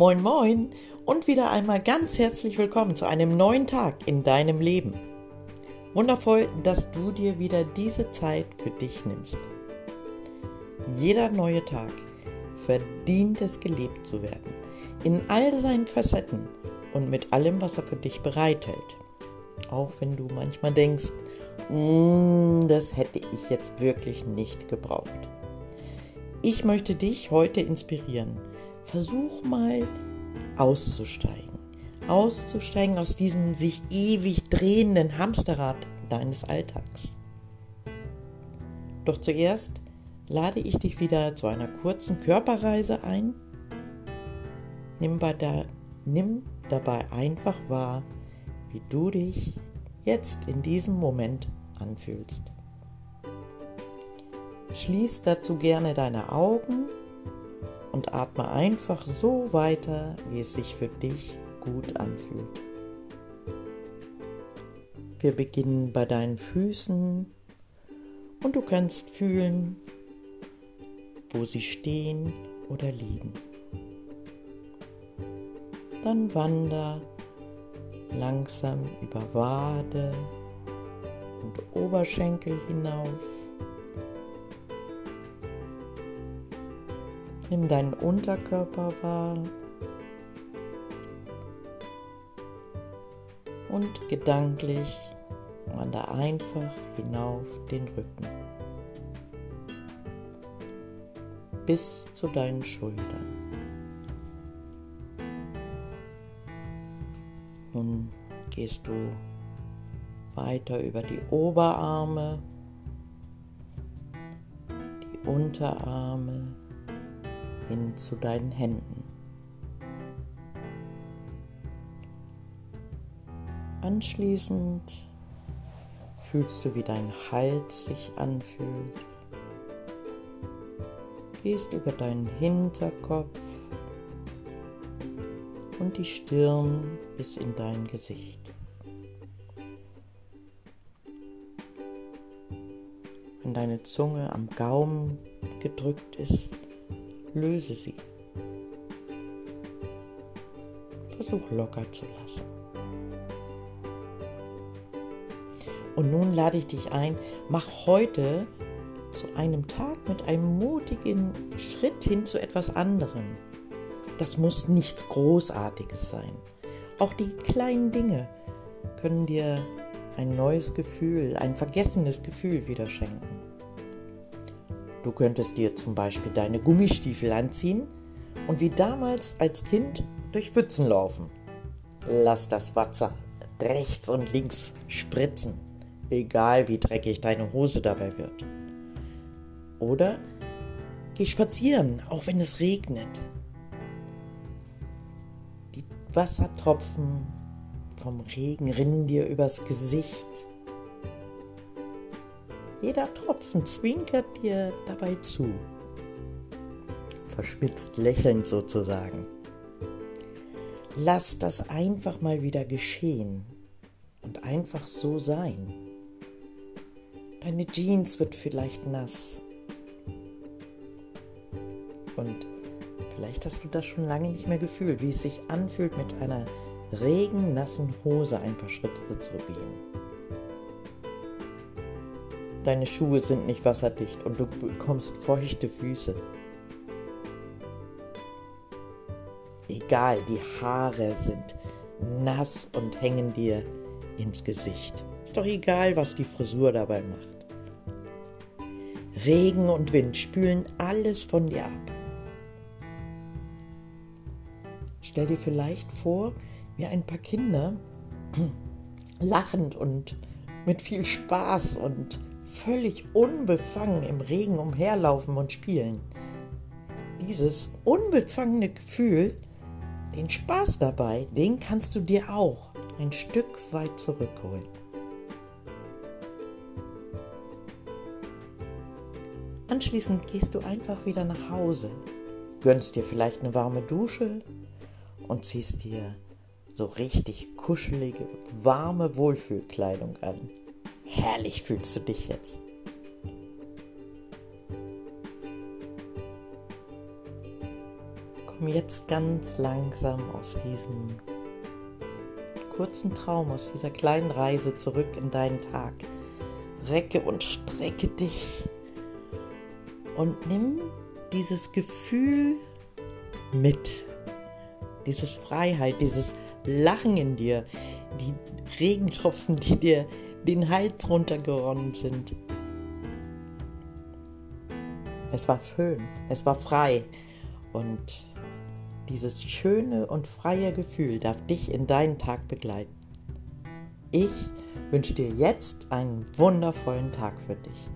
Moin, moin und wieder einmal ganz herzlich willkommen zu einem neuen Tag in deinem Leben. Wundervoll, dass du dir wieder diese Zeit für dich nimmst. Jeder neue Tag verdient es, gelebt zu werden. In all seinen Facetten und mit allem, was er für dich bereithält. Auch wenn du manchmal denkst, mm, das hätte ich jetzt wirklich nicht gebraucht. Ich möchte dich heute inspirieren. Versuch mal auszusteigen. Auszusteigen aus diesem sich ewig drehenden Hamsterrad deines Alltags. Doch zuerst lade ich dich wieder zu einer kurzen Körperreise ein. Nimm, der, nimm dabei einfach wahr, wie du dich jetzt in diesem Moment anfühlst. Schließ dazu gerne deine Augen und atme einfach so weiter, wie es sich für dich gut anfühlt. Wir beginnen bei deinen Füßen und du kannst fühlen, wo sie stehen oder liegen. Dann wander langsam über Wade und Oberschenkel hinauf Nimm deinen Unterkörper wahr. Und gedanklich wander einfach hinauf den Rücken. Bis zu deinen Schultern. Nun gehst du weiter über die Oberarme, die Unterarme, hin zu deinen Händen. Anschließend fühlst du, wie dein Hals sich anfühlt. Gehst über deinen Hinterkopf und die Stirn bis in dein Gesicht. Wenn deine Zunge am Gaumen gedrückt ist, löse sie. Versuch locker zu lassen. Und nun lade ich dich ein, mach heute zu einem Tag mit einem mutigen Schritt hin zu etwas anderem. Das muss nichts Großartiges sein. Auch die kleinen Dinge können dir ein neues Gefühl, ein vergessenes Gefühl wieder schenken. Du könntest dir zum Beispiel deine Gummistiefel anziehen und wie damals als Kind durch Pfützen laufen. Lass das Wasser rechts und links spritzen, egal wie dreckig deine Hose dabei wird. Oder geh spazieren, auch wenn es regnet. Die Wassertropfen vom Regen rinnen dir übers Gesicht jeder Tropfen zwinkert dir dabei zu. Verschmitzt lächelnd sozusagen. Lass das einfach mal wieder geschehen und einfach so sein. Deine Jeans wird vielleicht nass. Und vielleicht hast du das schon lange nicht mehr gefühlt, wie es sich anfühlt, mit einer regennassen Hose ein paar Schritte zu gehen. Deine Schuhe sind nicht wasserdicht und du bekommst feuchte Füße. Egal, die Haare sind nass und hängen dir ins Gesicht. Ist doch egal, was die Frisur dabei macht. Regen und Wind spülen alles von dir ab. Stell dir vielleicht vor, wie ein paar Kinder lachend und mit viel Spaß und völlig unbefangen im Regen umherlaufen und spielen. Dieses unbefangene Gefühl, den Spaß dabei, den kannst du dir auch ein Stück weit zurückholen. Anschließend gehst du einfach wieder nach Hause, gönnst dir vielleicht eine warme Dusche und ziehst dir so richtig kuschelige, warme Wohlfühlkleidung an. Herrlich fühlst du dich jetzt. komm jetzt ganz langsam aus diesem kurzen Traum, aus dieser kleinen Reise zurück in deinen Tag. Recke und strecke dich und nimm dieses Gefühl mit. Dieses Freiheit, dieses Lachen in dir, die Regentropfen, die dir den Hals runtergeronnen sind. Es war schön, es war frei und dieses schöne und freie Gefühl darf dich in deinen Tag begleiten. Ich wünsche dir jetzt einen wundervollen Tag für dich.